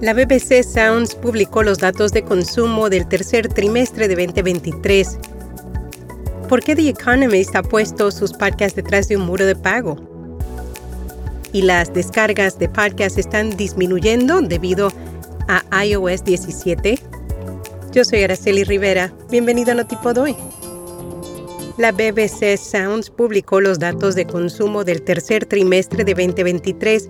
La BBC Sounds publicó los datos de consumo del tercer trimestre de 2023. ¿Por qué The Economist ha puesto sus podcasts detrás de un muro de pago? ¿Y las descargas de podcasts están disminuyendo debido a iOS 17? Yo soy Araceli Rivera. Bienvenido a Notipod hoy. La BBC Sounds publicó los datos de consumo del tercer trimestre de 2023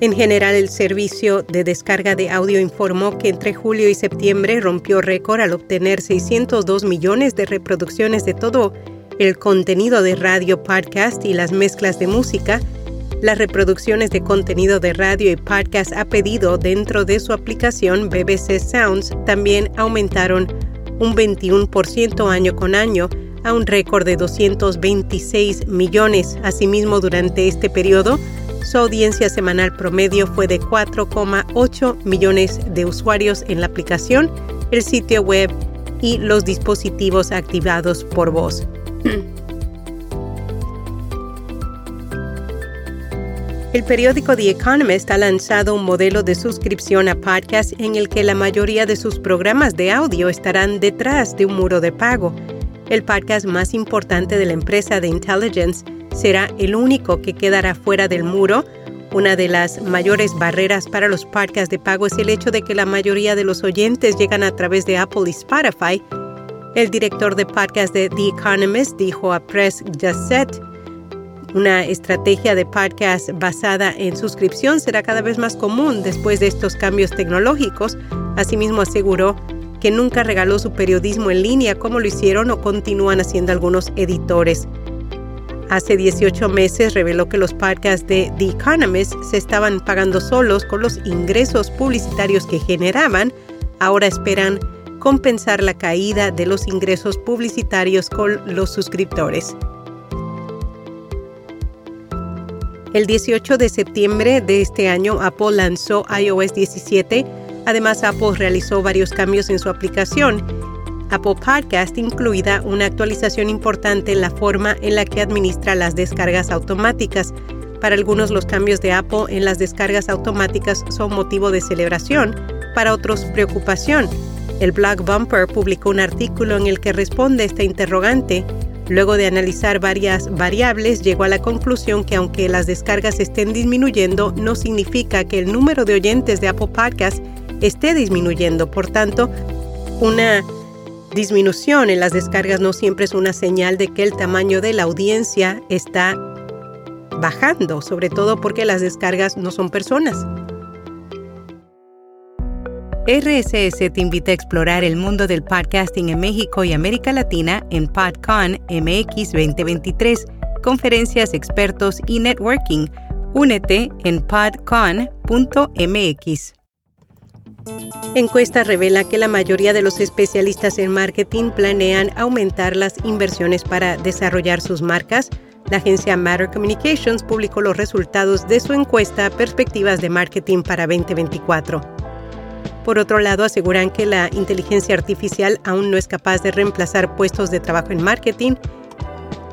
en general, el servicio de descarga de audio informó que entre julio y septiembre rompió récord al obtener 602 millones de reproducciones de todo el contenido de radio, podcast y las mezclas de música. Las reproducciones de contenido de radio y podcast a pedido dentro de su aplicación BBC Sounds también aumentaron un 21% año con año a un récord de 226 millones. Asimismo, durante este periodo, su audiencia semanal promedio fue de 4,8 millones de usuarios en la aplicación, el sitio web y los dispositivos activados por voz. El periódico The Economist ha lanzado un modelo de suscripción a podcast en el que la mayoría de sus programas de audio estarán detrás de un muro de pago. El podcast más importante de la empresa de Intelligence será el único que quedará fuera del muro. Una de las mayores barreras para los podcasts de pago es el hecho de que la mayoría de los oyentes llegan a través de Apple y Spotify. El director de podcast de The Economist dijo a Press Gazette, una estrategia de podcast basada en suscripción será cada vez más común después de estos cambios tecnológicos. Asimismo aseguró que nunca regaló su periodismo en línea como lo hicieron o continúan haciendo algunos editores. Hace 18 meses reveló que los podcasts de The Economist se estaban pagando solos con los ingresos publicitarios que generaban. Ahora esperan compensar la caída de los ingresos publicitarios con los suscriptores. El 18 de septiembre de este año, Apple lanzó iOS 17. Además, Apple realizó varios cambios en su aplicación Apple Podcast, incluida una actualización importante en la forma en la que administra las descargas automáticas. Para algunos los cambios de Apple en las descargas automáticas son motivo de celebración, para otros preocupación. El blog Bumper publicó un artículo en el que responde esta interrogante. Luego de analizar varias variables, llegó a la conclusión que aunque las descargas estén disminuyendo, no significa que el número de oyentes de Apple Podcast esté disminuyendo. Por tanto, una disminución en las descargas no siempre es una señal de que el tamaño de la audiencia está bajando, sobre todo porque las descargas no son personas. RSS te invita a explorar el mundo del podcasting en México y América Latina en PodCon MX 2023, conferencias, expertos y networking. Únete en podcon.mx. Encuesta revela que la mayoría de los especialistas en marketing planean aumentar las inversiones para desarrollar sus marcas. La agencia Matter Communications publicó los resultados de su encuesta Perspectivas de Marketing para 2024. Por otro lado, aseguran que la inteligencia artificial aún no es capaz de reemplazar puestos de trabajo en marketing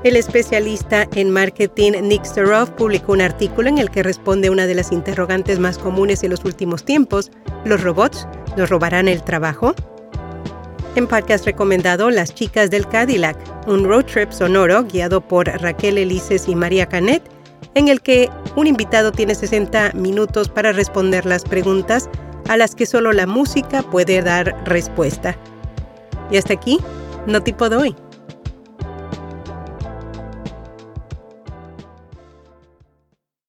el especialista en marketing Nick Starov publicó un artículo en el que responde una de las interrogantes más comunes en los últimos tiempos. ¿Los robots nos robarán el trabajo? En podcast recomendado Las chicas del Cadillac, un road trip sonoro guiado por Raquel Elises y María Canet, en el que un invitado tiene 60 minutos para responder las preguntas a las que solo la música puede dar respuesta. Y hasta aquí, no tipo de hoy.